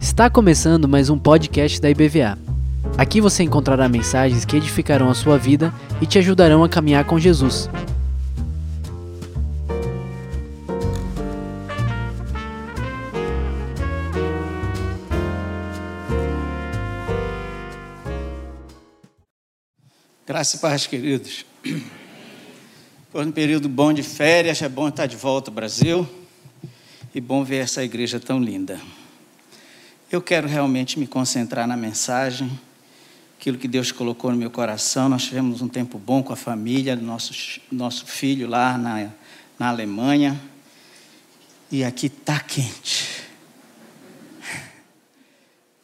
Está começando mais um podcast da IBVA. Aqui você encontrará mensagens que edificarão a sua vida e te ajudarão a caminhar com Jesus. Graça e paz, queridos. Foi um período bom de férias, é bom estar de volta ao Brasil e bom ver essa igreja tão linda. Eu quero realmente me concentrar na mensagem, aquilo que Deus colocou no meu coração. Nós tivemos um tempo bom com a família, nosso, nosso filho lá na, na Alemanha, e aqui está quente.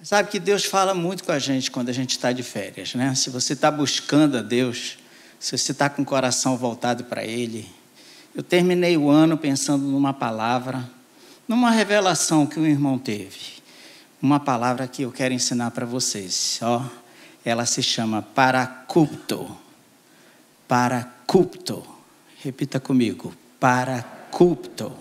Sabe que Deus fala muito com a gente quando a gente está de férias, né? Se você está buscando a Deus, se você está com o coração voltado para Ele. Eu terminei o ano pensando numa palavra, numa revelação que um irmão teve. Uma palavra que eu quero ensinar para vocês. Ó, ela se chama paracupto. Paracupto. Repita comigo. Paracupto.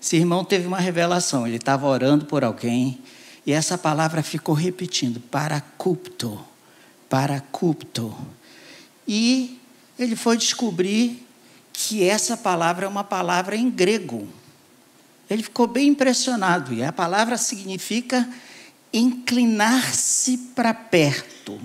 Esse irmão teve uma revelação. Ele estava orando por alguém e essa palavra ficou repetindo, paracupto, paracupto. E ele foi descobrir que essa palavra é uma palavra em grego. Ele ficou bem impressionado, e a palavra significa inclinar-se para perto,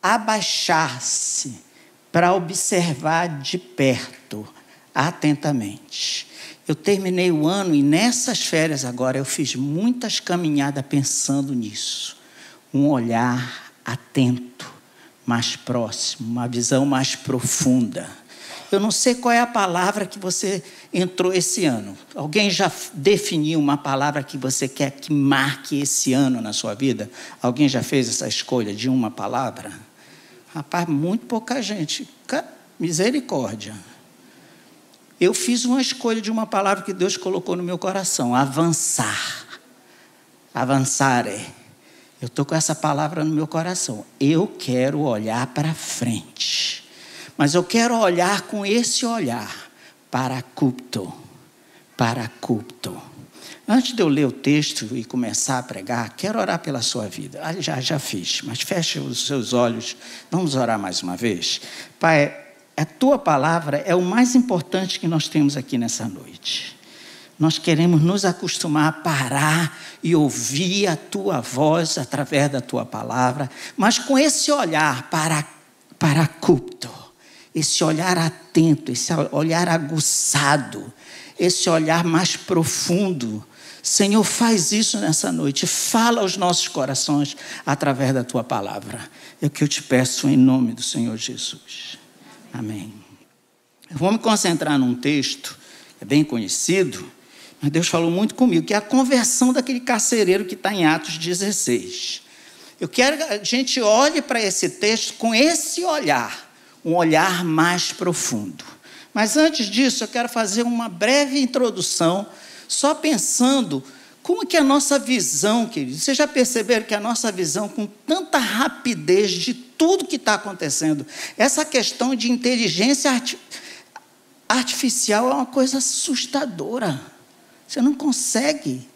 abaixar-se para observar de perto, atentamente. Eu terminei o ano e nessas férias agora eu fiz muitas caminhadas pensando nisso. Um olhar atento, mais próximo, uma visão mais profunda. Eu não sei qual é a palavra que você entrou esse ano. Alguém já definiu uma palavra que você quer que marque esse ano na sua vida? Alguém já fez essa escolha de uma palavra? Rapaz, muito pouca gente. Misericórdia eu fiz uma escolha de uma palavra que Deus colocou no meu coração: avançar. Avançar é. Eu estou com essa palavra no meu coração. Eu quero olhar para frente. Mas eu quero olhar com esse olhar para culto. Para culto. Antes de eu ler o texto e começar a pregar, quero orar pela sua vida. Ah, já, já fiz, mas feche os seus olhos. Vamos orar mais uma vez. Pai, a tua palavra é o mais importante que nós temos aqui nessa noite. Nós queremos nos acostumar a parar e ouvir a tua voz através da tua palavra, mas com esse olhar para, para culto, esse olhar atento, esse olhar aguçado, esse olhar mais profundo. Senhor, faz isso nessa noite, fala aos nossos corações através da tua palavra. É o que eu te peço em nome do Senhor Jesus. Amém. Eu vou me concentrar num texto, é bem conhecido, mas Deus falou muito comigo, que é a conversão daquele carcereiro que está em Atos 16. Eu quero que a gente olhe para esse texto com esse olhar, um olhar mais profundo. Mas antes disso, eu quero fazer uma breve introdução, só pensando como que a nossa visão, queridos, vocês já perceberam que a nossa visão, com tanta rapidez de tudo que está acontecendo, essa questão de inteligência artificial é uma coisa assustadora. Você não consegue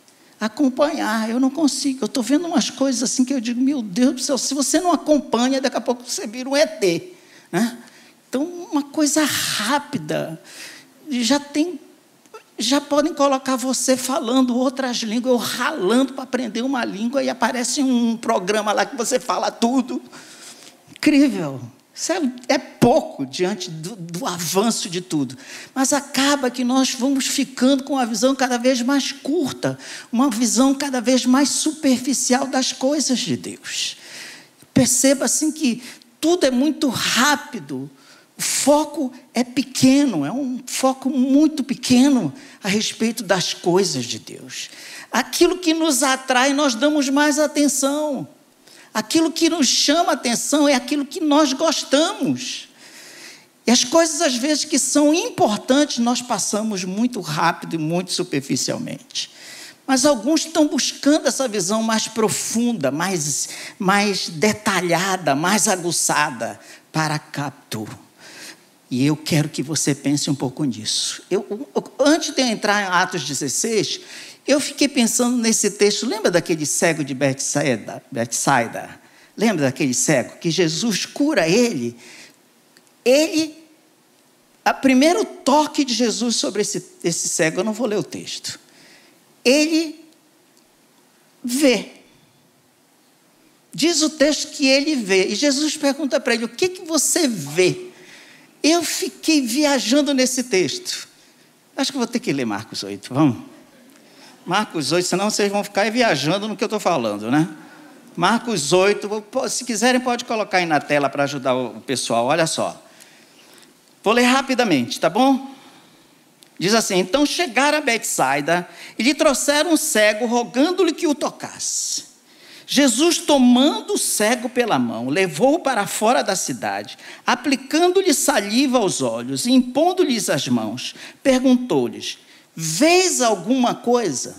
acompanhar, eu não consigo. Eu estou vendo umas coisas assim que eu digo, meu Deus do céu, se você não acompanha, daqui a pouco você vira um ET. Né? Então, uma coisa rápida. Já tem já podem colocar você falando outras línguas, ou ralando para aprender uma língua, e aparece um programa lá que você fala tudo. Incrível. Isso é, é pouco diante do, do, avanço de tudo. Mas acaba que nós vamos ficando com uma visão cada vez mais curta, uma visão cada vez mais superficial das coisas de Deus. Perceba assim que tudo é muito rápido, o foco é pequeno, é um foco muito pequeno a respeito das coisas de Deus. Aquilo que nos atrai, nós damos mais atenção. Aquilo que nos chama atenção é aquilo que nós gostamos. E as coisas, às vezes, que são importantes, nós passamos muito rápido e muito superficialmente. Mas alguns estão buscando essa visão mais profunda, mais, mais detalhada, mais aguçada para captura. E eu quero que você pense um pouco nisso. Eu, antes de eu entrar em Atos 16, eu fiquei pensando nesse texto. Lembra daquele cego de Betsaida? Betsaida? Lembra daquele cego? Que Jesus cura ele. Ele, a primeiro toque de Jesus sobre esse, esse cego, eu não vou ler o texto. Ele vê. Diz o texto que ele vê. E Jesus pergunta para ele: O que, que você vê? Eu fiquei viajando nesse texto. Acho que vou ter que ler Marcos 8, vamos? Marcos 8, senão vocês vão ficar viajando no que eu estou falando, né? Marcos 8, se quiserem pode colocar aí na tela para ajudar o pessoal, olha só. Vou ler rapidamente, tá bom? Diz assim: Então chegaram a Betsaida e lhe trouxeram um cego, rogando-lhe que o tocasse. Jesus, tomando o cego pela mão, levou-o para fora da cidade, aplicando-lhe saliva aos olhos e impondo-lhes as mãos, perguntou-lhes: Vês alguma coisa?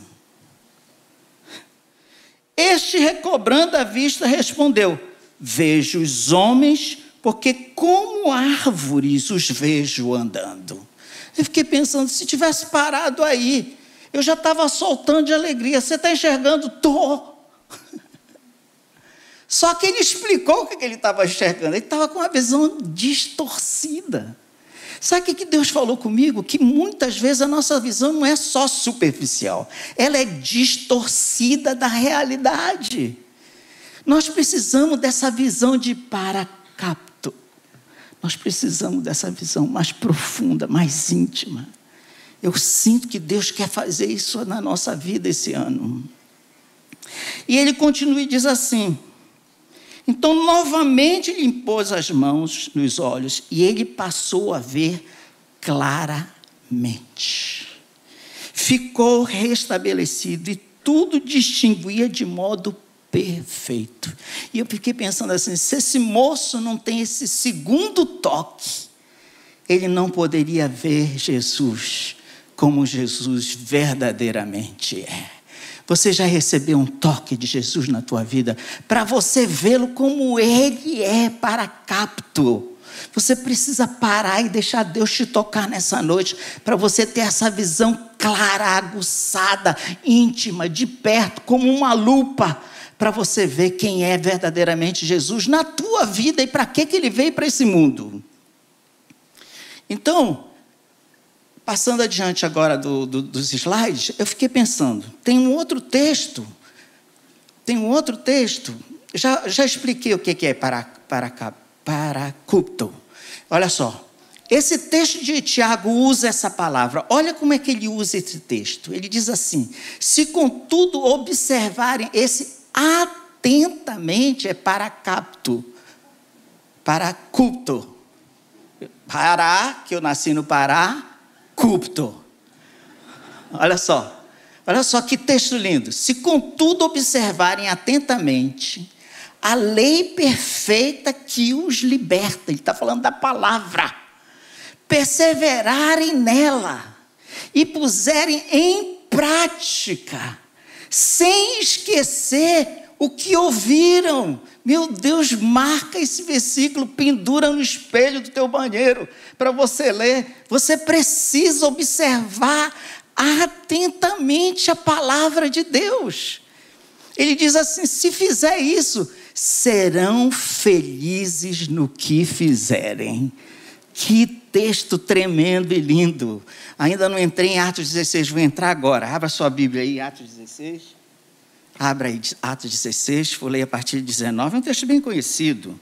Este, recobrando a vista, respondeu: Vejo os homens, porque como árvores os vejo andando. Eu fiquei pensando, se tivesse parado aí, eu já estava soltando de alegria. Você está enxergando? Estou. Só que ele explicou o que ele estava enxergando. Ele estava com uma visão distorcida. Sabe o que Deus falou comigo? Que muitas vezes a nossa visão não é só superficial, ela é distorcida da realidade. Nós precisamos dessa visão de paracapto. Nós precisamos dessa visão mais profunda, mais íntima. Eu sinto que Deus quer fazer isso na nossa vida esse ano. E ele continua e diz assim: então, novamente lhe impôs as mãos nos olhos e ele passou a ver claramente. Ficou restabelecido e tudo distinguia de modo perfeito. E eu fiquei pensando assim: se esse moço não tem esse segundo toque, ele não poderia ver Jesus como Jesus verdadeiramente é. Você já recebeu um toque de Jesus na tua vida para você vê-lo como ele é para capto. Você precisa parar e deixar Deus te tocar nessa noite para você ter essa visão clara, aguçada, íntima, de perto, como uma lupa, para você ver quem é verdadeiramente Jesus na tua vida e para que ele veio para esse mundo. Então, Passando adiante agora do, do, dos slides, eu fiquei pensando, tem um outro texto, tem um outro texto, já, já expliquei o que é para, para, para culto. Olha só, esse texto de Tiago usa essa palavra. Olha como é que ele usa esse texto. Ele diz assim: se contudo observarem esse atentamente é para capto, para culto. Pará, que eu nasci no Pará, culto. Olha só, olha só que texto lindo. Se contudo observarem atentamente a lei perfeita que os liberta, ele está falando da palavra, perseverarem nela e puserem em prática, sem esquecer o que ouviram, meu Deus, marca esse versículo, pendura no espelho do teu banheiro para você ler. Você precisa observar atentamente a palavra de Deus. Ele diz assim: se fizer isso, serão felizes no que fizerem. Que texto tremendo e lindo. Ainda não entrei em Atos 16, vou entrar agora. Abra sua Bíblia aí, Atos 16. Abra aí Atos 16, vou ler a partir de 19, é um texto bem conhecido.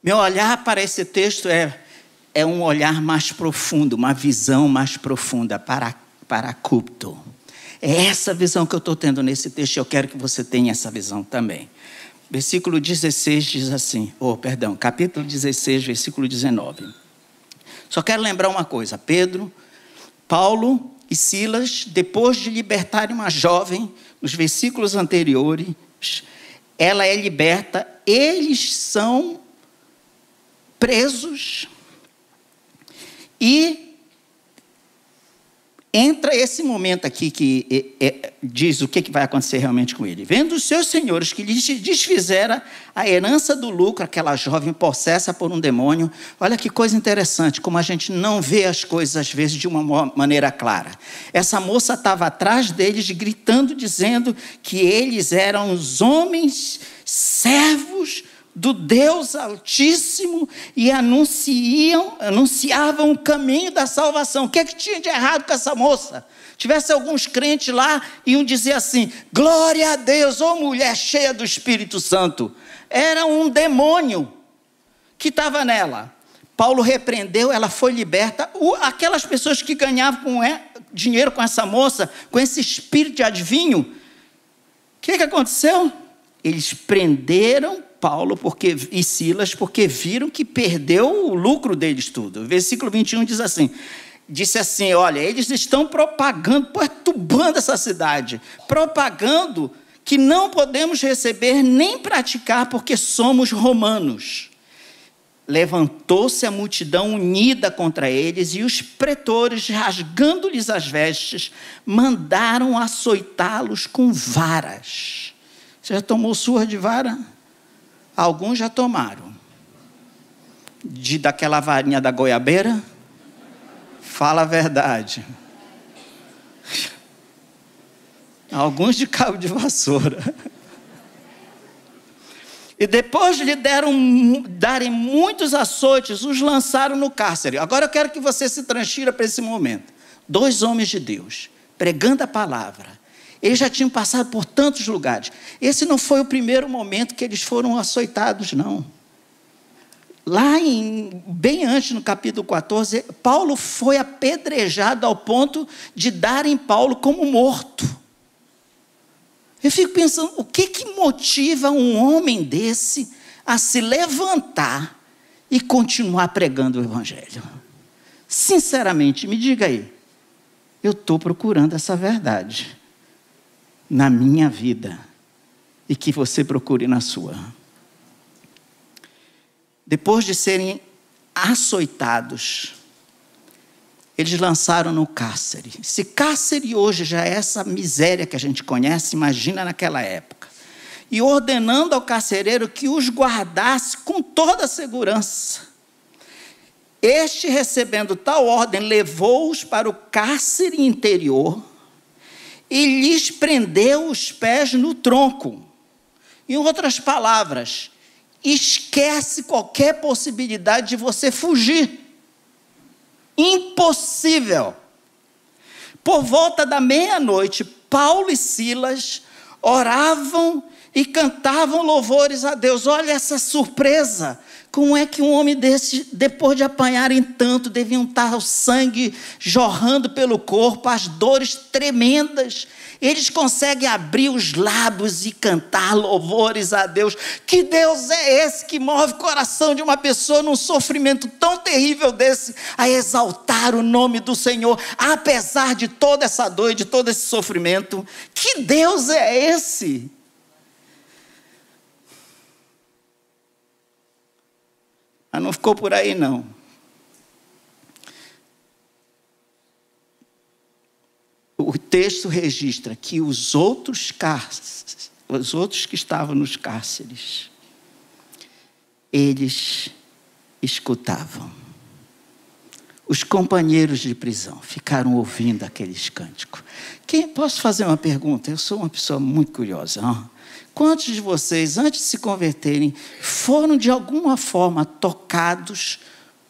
Meu olhar para esse texto é, é um olhar mais profundo, uma visão mais profunda para, para culto. É essa visão que eu estou tendo nesse texto eu quero que você tenha essa visão também. Versículo 16 diz assim, oh, perdão, capítulo 16, versículo 19. Só quero lembrar uma coisa: Pedro, Paulo e Silas, depois de libertarem uma jovem, nos versículos anteriores, ela é liberta, eles são presos e entra esse momento aqui que é, é, diz o que, que vai acontecer realmente com ele. Vendo os seus senhores que lhe desfizera a herança do lucro, aquela jovem possessa por um demônio. Olha que coisa interessante, como a gente não vê as coisas às vezes de uma maneira clara. Essa moça estava atrás deles, gritando, dizendo que eles eram os homens servos do Deus Altíssimo e anunciam, anunciavam o caminho da salvação. O que é que tinha de errado com essa moça? Tivesse alguns crentes lá e iam dizer assim: glória a Deus, ô mulher cheia do Espírito Santo. Era um demônio que estava nela. Paulo repreendeu, ela foi liberta. aquelas pessoas que ganhavam com, dinheiro com essa moça, com esse espírito de adivinho, o que, que aconteceu? Eles prenderam Paulo porque, e Silas porque viram que perdeu o lucro deles tudo. Versículo 21 diz assim: disse assim: olha, eles estão propagando, perturbando essa cidade, propagando que não podemos receber nem praticar porque somos romanos. Levantou-se a multidão unida contra eles e os pretores, rasgando-lhes as vestes, mandaram açoitá-los com varas. Você já tomou surra de vara? Alguns já tomaram. De daquela varinha da goiabeira? Fala a verdade. Alguns de cabo de vassoura. E depois lhe deram darem muitos açoites, os lançaram no cárcere. Agora eu quero que você se transfira para esse momento. Dois homens de Deus, pregando a palavra, eles já tinham passado por tantos lugares. Esse não foi o primeiro momento que eles foram açoitados, não. Lá em, bem antes, no capítulo 14, Paulo foi apedrejado ao ponto de darem Paulo como morto. Eu fico pensando, o que, que motiva um homem desse a se levantar e continuar pregando o Evangelho? Sinceramente, me diga aí. Eu estou procurando essa verdade na minha vida e que você procure na sua. Depois de serem açoitados, eles lançaram no cárcere. Se cárcere hoje já é essa miséria que a gente conhece, imagina naquela época. E ordenando ao carcereiro que os guardasse com toda a segurança. Este, recebendo tal ordem, levou-os para o cárcere interior e lhes prendeu os pés no tronco. Em outras palavras, esquece qualquer possibilidade de você fugir. Impossível. Por volta da meia-noite, Paulo e Silas oravam e cantavam louvores a Deus. Olha essa surpresa. Como é que um homem desse, depois de apanharem tanto, deviam estar o sangue jorrando pelo corpo, as dores tremendas, eles conseguem abrir os lábios e cantar louvores a Deus. Que Deus é esse que move o coração de uma pessoa num sofrimento tão terrível desse, a exaltar o nome do Senhor, apesar de toda essa dor e de todo esse sofrimento? Que Deus é esse? Mas não ficou por aí, não. O texto registra que os outros cárceres, os outros que estavam nos cárceres, eles escutavam. Os companheiros de prisão ficaram ouvindo aqueles cânticos. Quem, posso fazer uma pergunta? Eu sou uma pessoa muito curiosa. Não? Quantos de vocês, antes de se converterem, foram de alguma forma tocados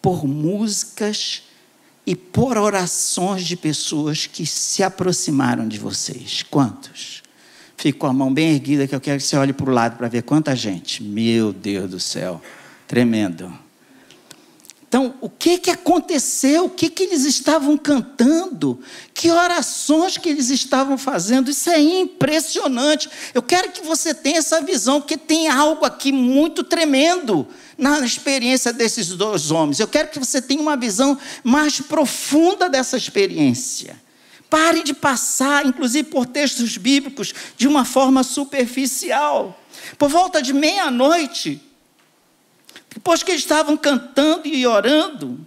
por músicas e por orações de pessoas que se aproximaram de vocês? Quantos? Fico com a mão bem erguida que eu quero que você olhe para o lado para ver quanta gente. Meu Deus do céu, tremendo. Então, o que, que aconteceu? O que, que eles estavam cantando? Que orações que eles estavam fazendo? Isso é impressionante. Eu quero que você tenha essa visão, porque tem algo aqui muito tremendo na experiência desses dois homens. Eu quero que você tenha uma visão mais profunda dessa experiência. Pare de passar, inclusive por textos bíblicos, de uma forma superficial. Por volta de meia-noite, depois que eles estavam cantando e orando,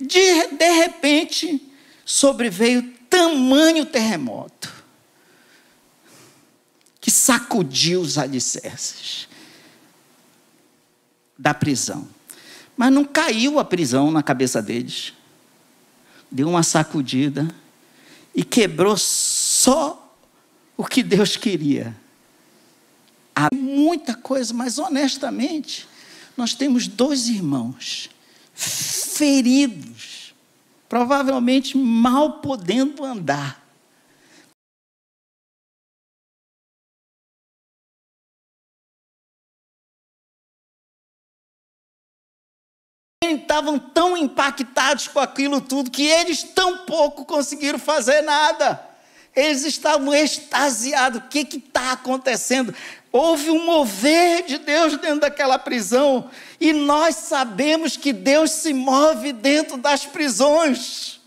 de, de repente sobreveio tamanho terremoto que sacudiu os alicerces da prisão. Mas não caiu a prisão na cabeça deles. Deu uma sacudida e quebrou só o que Deus queria. Há muita coisa, mas honestamente, nós temos dois irmãos feridos, provavelmente mal podendo andar. estavam tão impactados com aquilo tudo que eles tão pouco conseguiram fazer nada. Eles estavam extasiados. O que está acontecendo? Houve um mover de Deus dentro daquela prisão. E nós sabemos que Deus se move dentro das prisões.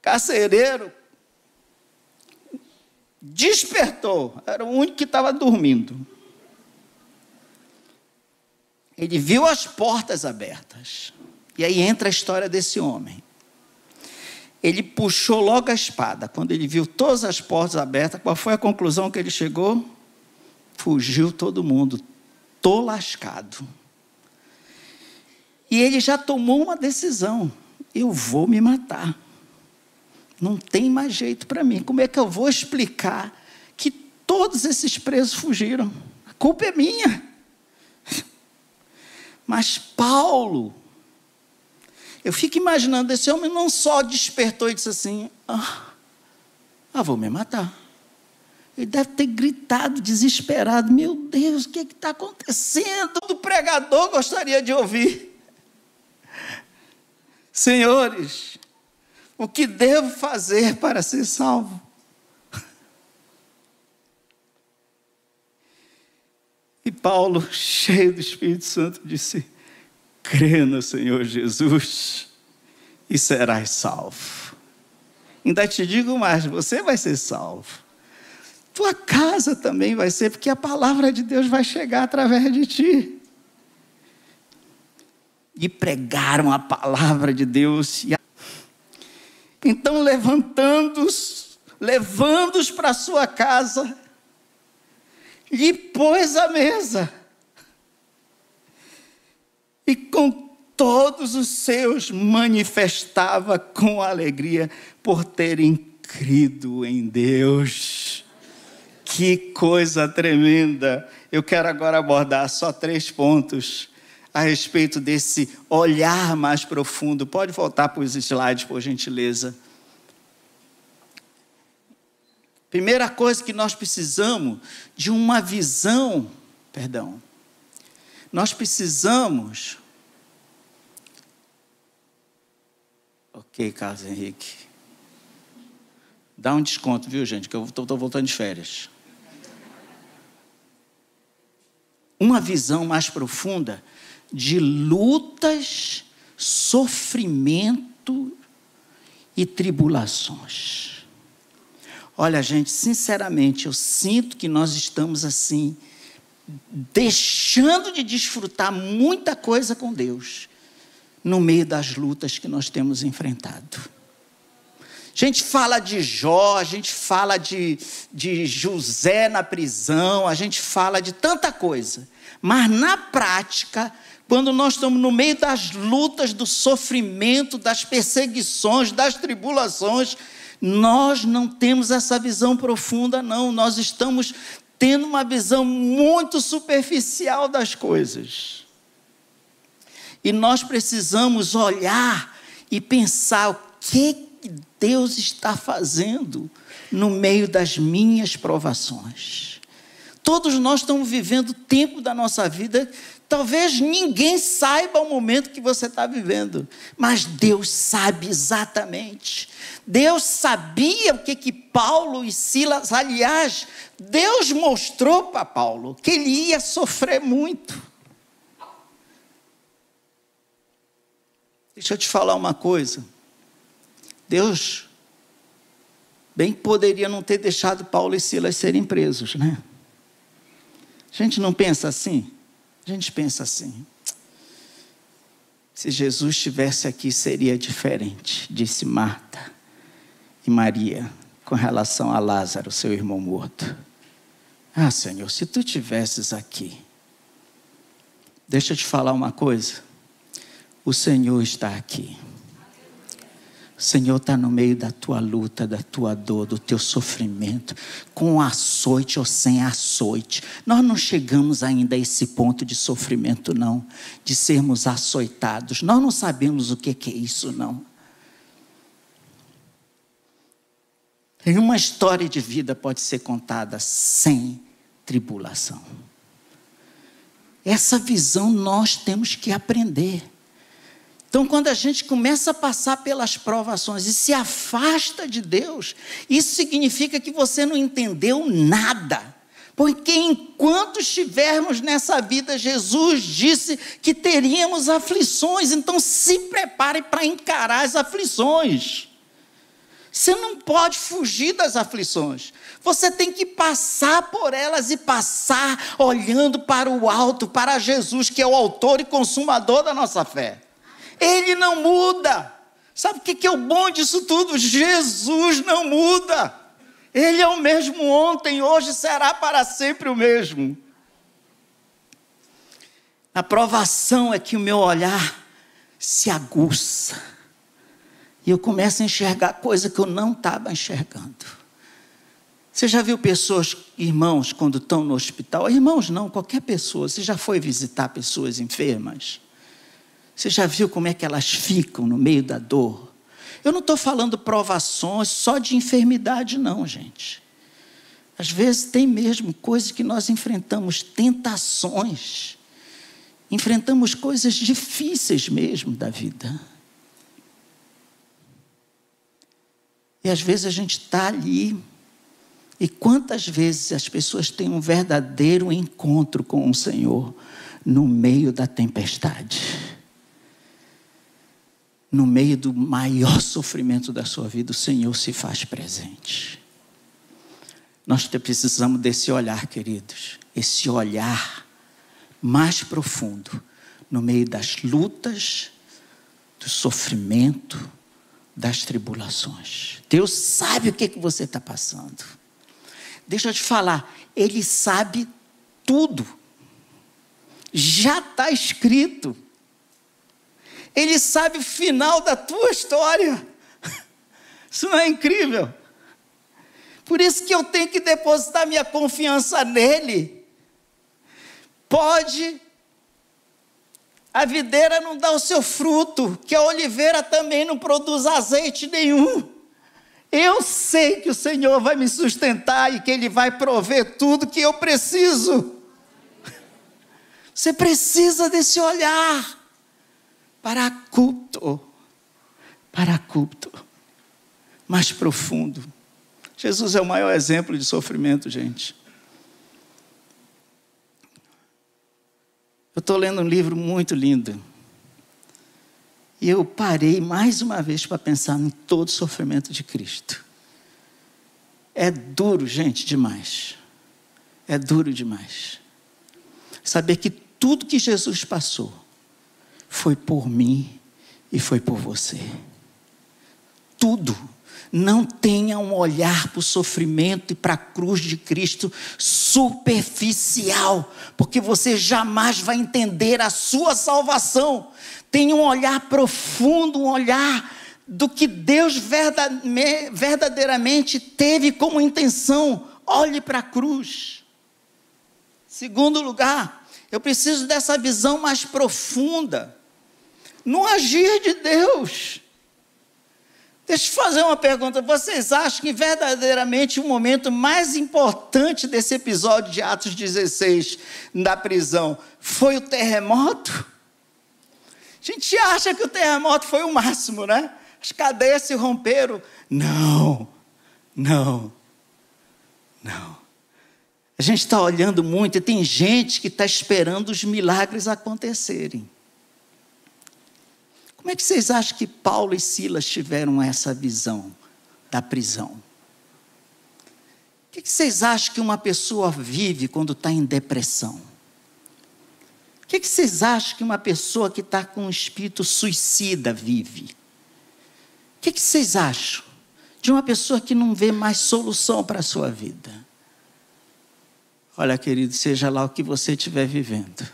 Carcereiro despertou, era o único que estava dormindo. Ele viu as portas abertas. E aí entra a história desse homem. Ele puxou logo a espada. Quando ele viu todas as portas abertas, qual foi a conclusão que ele chegou? Fugiu todo mundo. Tô lascado. E ele já tomou uma decisão: eu vou me matar. Não tem mais jeito para mim. Como é que eu vou explicar que todos esses presos fugiram? A culpa é minha. Mas Paulo, eu fico imaginando, esse homem não só despertou e disse assim: ah, ah vou me matar. Ele deve ter gritado, desesperado: Meu Deus, o que é está acontecendo? O pregador gostaria de ouvir. Senhores, o que devo fazer para ser salvo? E Paulo, cheio do Espírito Santo, disse: crê no Senhor Jesus e serás salvo. Ainda te digo mais: você vai ser salvo. Tua casa também vai ser, porque a palavra de Deus vai chegar através de ti. E pregaram a palavra de Deus. Então, levantando-os, levando-os para sua casa, lhe pôs a mesa. E com todos os seus manifestava com alegria por terem crido em Deus. Que coisa tremenda! Eu quero agora abordar só três pontos a respeito desse olhar mais profundo. Pode voltar para os slides, por gentileza. Primeira coisa que nós precisamos de uma visão, perdão. Nós precisamos. Ok, Carlos Henrique. Dá um desconto, viu, gente? Que eu estou voltando de férias. Uma visão mais profunda de lutas, sofrimento e tribulações. Olha, gente, sinceramente, eu sinto que nós estamos assim, deixando de desfrutar muita coisa com Deus, no meio das lutas que nós temos enfrentado. A gente fala de Jó, a gente fala de, de José na prisão, a gente fala de tanta coisa, mas na prática, quando nós estamos no meio das lutas, do sofrimento, das perseguições, das tribulações, nós não temos essa visão profunda, não. Nós estamos tendo uma visão muito superficial das coisas. E nós precisamos olhar e pensar o que Deus está fazendo no meio das minhas provações. Todos nós estamos vivendo tempo da nossa vida Talvez ninguém saiba o momento que você está vivendo, mas Deus sabe exatamente. Deus sabia o que, que Paulo e Silas, aliás, Deus mostrou para Paulo que ele ia sofrer muito. Deixa eu te falar uma coisa. Deus bem poderia não ter deixado Paulo e Silas serem presos, né? A gente não pensa assim? A gente pensa assim. Se Jesus estivesse aqui, seria diferente, disse Marta e Maria com relação a Lázaro, seu irmão morto. Ah, Senhor, se tu estivesses aqui, deixa eu te falar uma coisa. O Senhor está aqui. Senhor está no meio da tua luta, da tua dor, do teu sofrimento, com açoite ou sem açoite. Nós não chegamos ainda a esse ponto de sofrimento, não, de sermos açoitados. Nós não sabemos o que é isso, não. Nenhuma história de vida pode ser contada sem tribulação. Essa visão nós temos que aprender. Então, quando a gente começa a passar pelas provações e se afasta de Deus, isso significa que você não entendeu nada. Porque enquanto estivermos nessa vida, Jesus disse que teríamos aflições, então se prepare para encarar as aflições. Você não pode fugir das aflições. Você tem que passar por elas e passar olhando para o alto, para Jesus, que é o autor e consumador da nossa fé. Ele não muda. Sabe o que é o bom disso tudo? Jesus não muda. Ele é o mesmo ontem, hoje será para sempre o mesmo. A provação é que o meu olhar se aguça. E eu começo a enxergar coisa que eu não estava enxergando. Você já viu pessoas, irmãos, quando estão no hospital? Irmãos, não, qualquer pessoa. Você já foi visitar pessoas enfermas? Você já viu como é que elas ficam no meio da dor? Eu não estou falando provações só de enfermidade, não, gente. Às vezes tem mesmo coisas que nós enfrentamos, tentações. Enfrentamos coisas difíceis mesmo da vida. E às vezes a gente está ali. E quantas vezes as pessoas têm um verdadeiro encontro com o Senhor no meio da tempestade? No meio do maior sofrimento da sua vida, o Senhor se faz presente. Nós precisamos desse olhar, queridos, esse olhar mais profundo, no meio das lutas, do sofrimento, das tribulações. Deus sabe o que, que você está passando. Deixa eu te falar, Ele sabe tudo. Já está escrito. Ele sabe o final da tua história. Isso não é incrível? Por isso que eu tenho que depositar minha confiança nele. Pode a videira não dar o seu fruto, que a oliveira também não produz azeite nenhum. Eu sei que o Senhor vai me sustentar e que Ele vai prover tudo que eu preciso. Você precisa desse olhar para culto, para culto mais profundo. Jesus é o maior exemplo de sofrimento, gente. Eu estou lendo um livro muito lindo. E eu parei mais uma vez para pensar em todo o sofrimento de Cristo. É duro, gente, demais. É duro demais. Saber que tudo que Jesus passou, foi por mim e foi por você. Tudo. Não tenha um olhar para o sofrimento e para a cruz de Cristo superficial, porque você jamais vai entender a sua salvação. Tenha um olhar profundo, um olhar do que Deus verdadeiramente teve como intenção. Olhe para a cruz. Segundo lugar, eu preciso dessa visão mais profunda no agir de Deus. Deixa eu fazer uma pergunta. Vocês acham que verdadeiramente o momento mais importante desse episódio de Atos 16 da prisão foi o terremoto? A gente acha que o terremoto foi o máximo, né? As cadeias se romperam. Não, não, não. A gente está olhando muito e tem gente que está esperando os milagres acontecerem. Como é que vocês acham que Paulo e Silas tiveram essa visão da prisão? O que vocês acham que uma pessoa vive quando está em depressão? O que, vocês acham que uma pessoa que está com um espírito suicida vive? O que vocês acham de uma pessoa que não vê mais solução para a sua vida? Olha, querido, seja lá o que você estiver vivendo,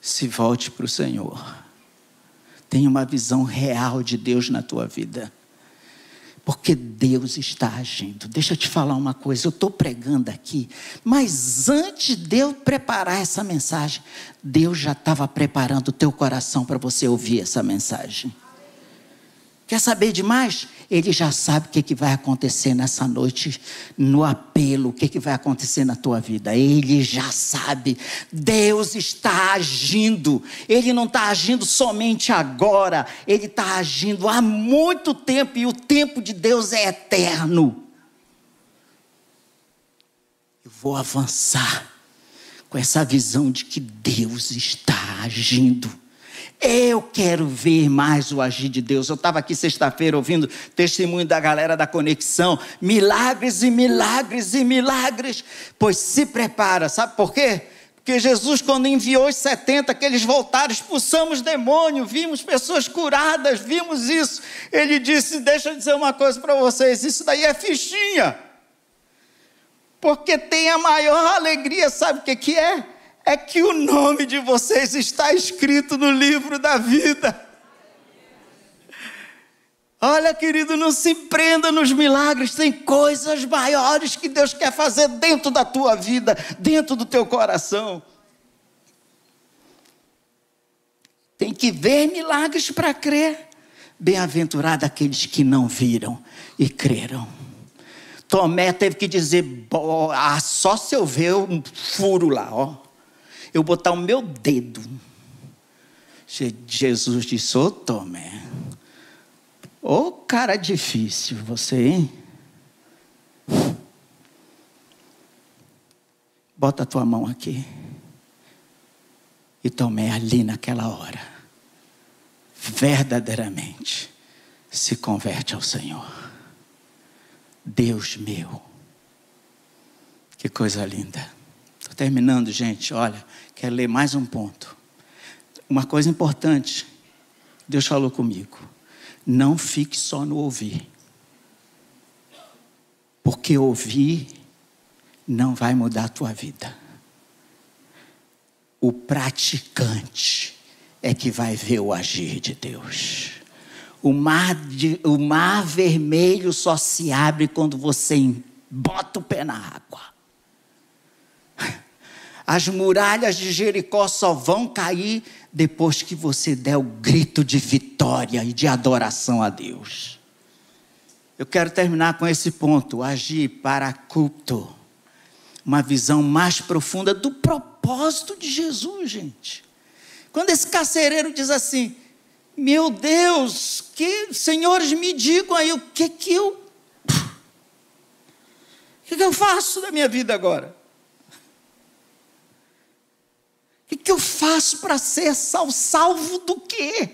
se volte para o Senhor. Tenha uma visão real de Deus na tua vida. Porque Deus está agindo. Deixa eu te falar uma coisa, eu estou pregando aqui, mas antes de eu preparar essa mensagem, Deus já estava preparando o teu coração para você ouvir essa mensagem. Quer saber demais? Ele já sabe o que, que vai acontecer nessa noite, no apelo, o que, que vai acontecer na tua vida. Ele já sabe. Deus está agindo. Ele não está agindo somente agora, ele está agindo há muito tempo e o tempo de Deus é eterno. Eu vou avançar com essa visão de que Deus está agindo. Eu quero ver mais o agir de Deus. Eu estava aqui sexta-feira ouvindo testemunho da galera da conexão. Milagres e milagres e milagres. Pois se prepara, sabe por quê? Porque Jesus, quando enviou os 70, que eles voltaram, expulsamos demônio, vimos pessoas curadas, vimos isso. Ele disse: Deixa eu dizer uma coisa para vocês, isso daí é fichinha. Porque tem a maior alegria, sabe o que, que é? É que o nome de vocês está escrito no livro da vida. Olha, querido, não se prenda nos milagres, tem coisas maiores que Deus quer fazer dentro da tua vida, dentro do teu coração. Tem que ver milagres para crer. Bem-aventurado aqueles que não viram e creram. Tomé teve que dizer: ah, só se eu ver um furo lá, ó eu botar o meu dedo. Jesus disse: Ô Tomé, ô cara difícil você, hein? Bota a tua mão aqui. E Tomé ali naquela hora, verdadeiramente, se converte ao Senhor. Deus meu. Que coisa linda. Terminando, gente. Olha, quero ler mais um ponto. Uma coisa importante. Deus falou comigo. Não fique só no ouvir. Porque ouvir não vai mudar a tua vida. O praticante é que vai ver o agir de Deus. O mar, de, o mar vermelho só se abre quando você bota o pé na água. As muralhas de Jericó só vão cair depois que você der o grito de vitória e de adoração a Deus. Eu quero terminar com esse ponto: agir para culto. Uma visão mais profunda do propósito de Jesus, gente. Quando esse carcereiro diz assim: Meu Deus, que senhores me digam aí o que que eu. O que, que eu faço da minha vida agora? O que eu faço para ser salvo? Salvo do quê?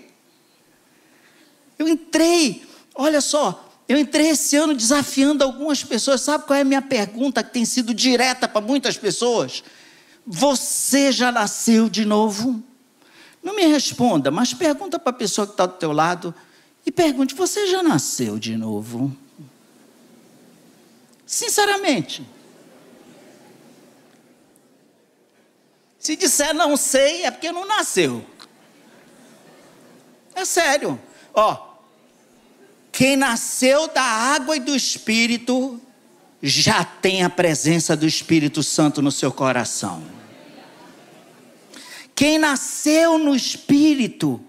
Eu entrei, olha só, eu entrei esse ano desafiando algumas pessoas. Sabe qual é a minha pergunta que tem sido direta para muitas pessoas? Você já nasceu de novo? Não me responda, mas pergunta para a pessoa que está do teu lado e pergunte: você já nasceu de novo? Sinceramente. Se disser não sei, é porque não nasceu. É sério. Ó, quem nasceu da água e do Espírito já tem a presença do Espírito Santo no seu coração. Quem nasceu no Espírito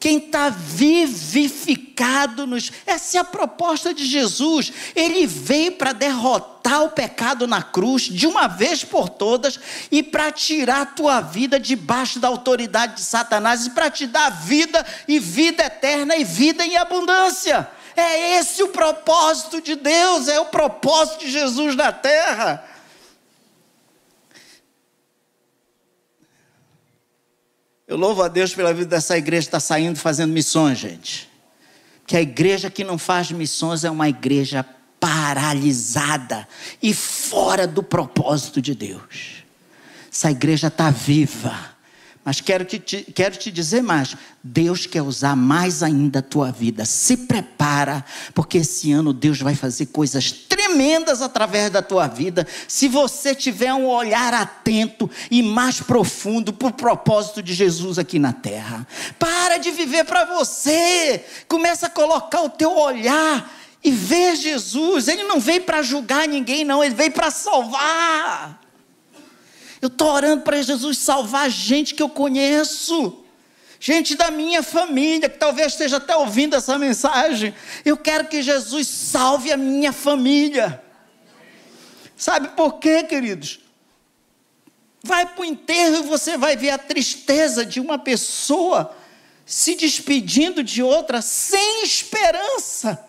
quem está vivificado nos. Essa é a proposta de Jesus. Ele veio para derrotar o pecado na cruz de uma vez por todas e para tirar a tua vida debaixo da autoridade de Satanás e para te dar vida e vida eterna e vida em abundância. É esse o propósito de Deus, é o propósito de Jesus na terra. Eu louvo a Deus pela vida dessa igreja que está saindo fazendo missões, gente. Que a igreja que não faz missões é uma igreja paralisada e fora do propósito de Deus. Essa igreja está viva, Mas quero, que te, quero te dizer mais: Deus quer usar mais ainda a tua vida. Se prepara, porque esse ano Deus vai fazer coisas tremendas através da tua vida. Se você tiver um olhar atento e mais profundo para o propósito de Jesus aqui na terra. Para de viver para você. Começa a colocar o teu olhar e ver Jesus. Ele não veio para julgar ninguém, não, ele veio para salvar. Eu estou orando para Jesus salvar gente que eu conheço, gente da minha família, que talvez esteja até ouvindo essa mensagem. Eu quero que Jesus salve a minha família. Sabe por quê, queridos? Vai para o enterro e você vai ver a tristeza de uma pessoa se despedindo de outra sem esperança.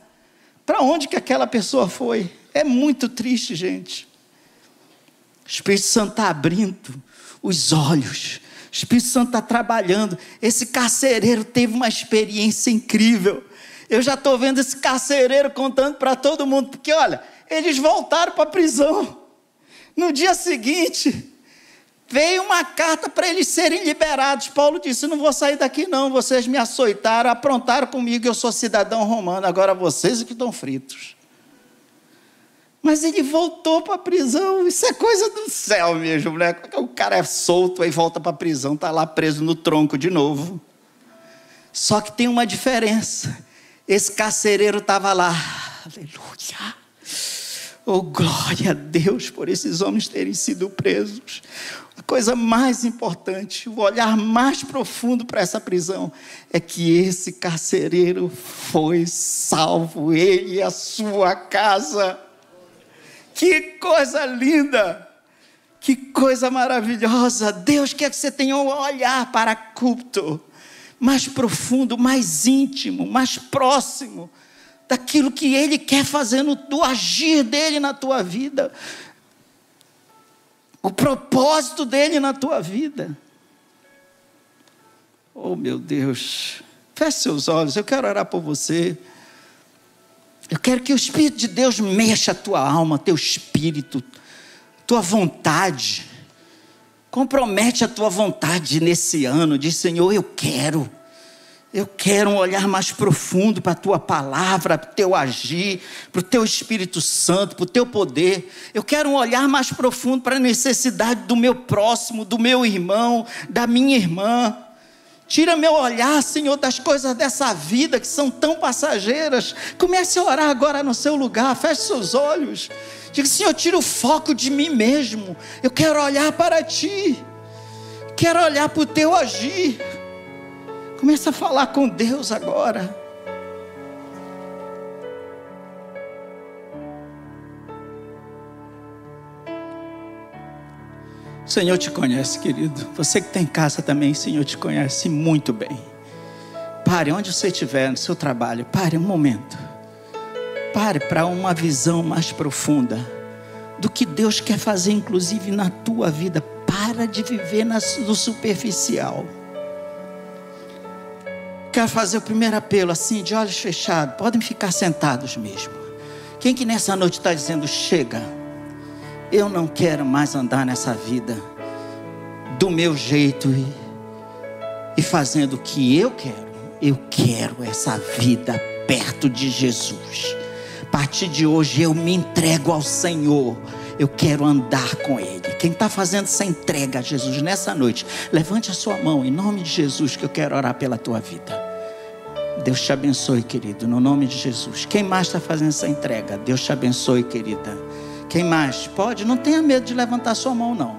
Para onde que aquela pessoa foi? É muito triste, gente. O Espírito Santo está abrindo os olhos. O Espírito Santo está trabalhando. Esse carcereiro teve uma experiência incrível. Eu já estou vendo esse carcereiro contando para todo mundo, porque olha, eles voltaram para a prisão. No dia seguinte, veio uma carta para eles serem liberados. Paulo disse: Não vou sair daqui, não. Vocês me açoitaram, aprontaram comigo, eu sou cidadão romano, agora vocês é que estão fritos. Mas ele voltou para a prisão, isso é coisa do céu mesmo, né? O cara é solto, aí volta para a prisão, está lá preso no tronco de novo. Só que tem uma diferença: esse carcereiro estava lá, aleluia. Oh, glória a Deus por esses homens terem sido presos. A coisa mais importante, o olhar mais profundo para essa prisão, é que esse carcereiro foi salvo, ele e a sua casa. Que coisa linda! Que coisa maravilhosa! Deus quer que você tenha um olhar para culto mais profundo, mais íntimo, mais próximo daquilo que Ele quer fazer no do agir dele na tua vida, o propósito dele na tua vida. Oh meu Deus, feche seus olhos, eu quero orar por você. Eu quero que o Espírito de Deus mexa a tua alma, teu espírito, tua vontade. Compromete a tua vontade nesse ano. Diz, Senhor, eu quero. Eu quero um olhar mais profundo para a tua palavra, para o teu agir, para o teu Espírito Santo, para o teu poder. Eu quero um olhar mais profundo para a necessidade do meu próximo, do meu irmão, da minha irmã. Tira meu olhar, Senhor, das coisas dessa vida que são tão passageiras. Comece a orar agora no seu lugar, feche seus olhos. Diga, Senhor, tira o foco de mim mesmo. Eu quero olhar para Ti. Quero olhar para o Teu agir. Comece a falar com Deus agora. O Senhor te conhece, querido. Você que tem casa também, o Senhor te conhece muito bem. Pare onde você estiver no seu trabalho, pare um momento. Pare para uma visão mais profunda do que Deus quer fazer, inclusive na tua vida. Para de viver no superficial. Quero fazer o primeiro apelo assim, de olhos fechados. Podem ficar sentados mesmo. Quem que nessa noite está dizendo chega? Eu não quero mais andar nessa vida do meu jeito e, e fazendo o que eu quero. Eu quero essa vida perto de Jesus. A partir de hoje eu me entrego ao Senhor. Eu quero andar com Ele. Quem está fazendo essa entrega a Jesus nessa noite, levante a sua mão em nome de Jesus, que eu quero orar pela tua vida. Deus te abençoe, querido, no nome de Jesus. Quem mais está fazendo essa entrega? Deus te abençoe, querida. Quem mais? Pode, não tenha medo de levantar sua mão, não.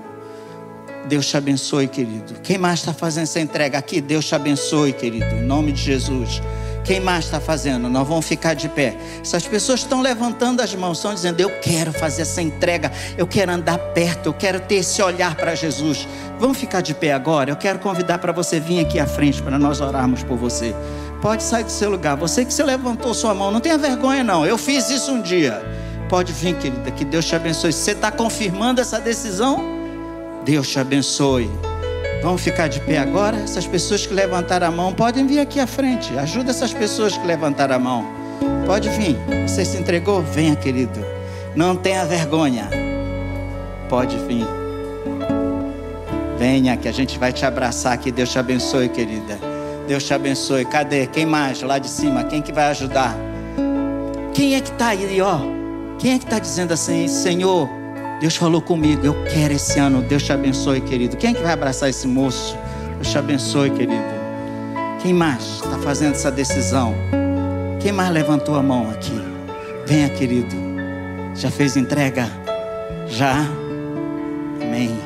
Deus te abençoe, querido. Quem mais está fazendo essa entrega aqui? Deus te abençoe, querido, em nome de Jesus. Quem mais está fazendo? Nós vamos ficar de pé. Essas pessoas estão levantando as mãos, estão dizendo: Eu quero fazer essa entrega, eu quero andar perto, eu quero ter esse olhar para Jesus. Vamos ficar de pé agora? Eu quero convidar para você vir aqui à frente para nós orarmos por você. Pode sair do seu lugar. Você que se levantou sua mão, não tenha vergonha, não. Eu fiz isso um dia. Pode vir, querida, que Deus te abençoe. Você está confirmando essa decisão, Deus te abençoe. Vamos ficar de pé agora? Essas pessoas que levantaram a mão, podem vir aqui à frente. Ajuda essas pessoas que levantaram a mão. Pode vir. Você se entregou? Venha, querido. Não tenha vergonha. Pode vir. Venha que a gente vai te abraçar aqui. Deus te abençoe, querida. Deus te abençoe. Cadê? Quem mais? Lá de cima. Quem que vai ajudar? Quem é que está aí, ó? Quem é que está dizendo assim, Senhor, Deus falou comigo, eu quero esse ano. Deus te abençoe, querido. Quem é que vai abraçar esse moço? Deus te abençoe, querido. Quem mais está fazendo essa decisão? Quem mais levantou a mão aqui? Venha, querido. Já fez entrega? Já? Amém.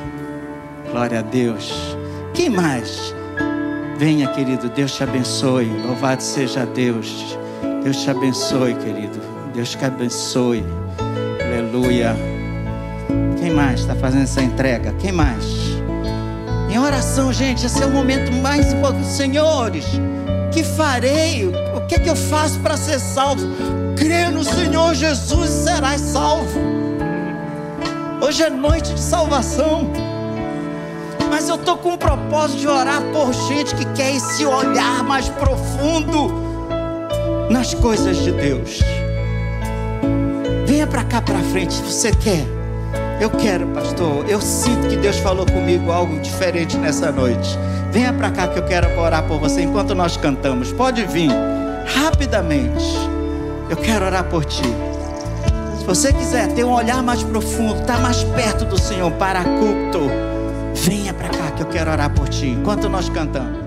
Glória a Deus. Quem mais? Venha, querido. Deus te abençoe. Louvado seja Deus. Deus te abençoe, querido. Deus te abençoe. Aleluia. Quem mais está fazendo essa entrega? Quem mais? Em oração, gente, esse é o momento mais importante. Senhores, que farei? O que é que eu faço para ser salvo? Crê no Senhor Jesus e serás salvo. Hoje é noite de salvação. Mas eu estou com o propósito de orar por gente que quer esse olhar mais profundo nas coisas de Deus. Venha para cá para frente você quer. Eu quero, pastor. Eu sinto que Deus falou comigo algo diferente nessa noite. Venha para cá que eu quero orar por você enquanto nós cantamos. Pode vir rapidamente. Eu quero orar por ti. Se você quiser ter um olhar mais profundo, estar tá mais perto do Senhor para culto, venha para cá que eu quero orar por ti enquanto nós cantamos.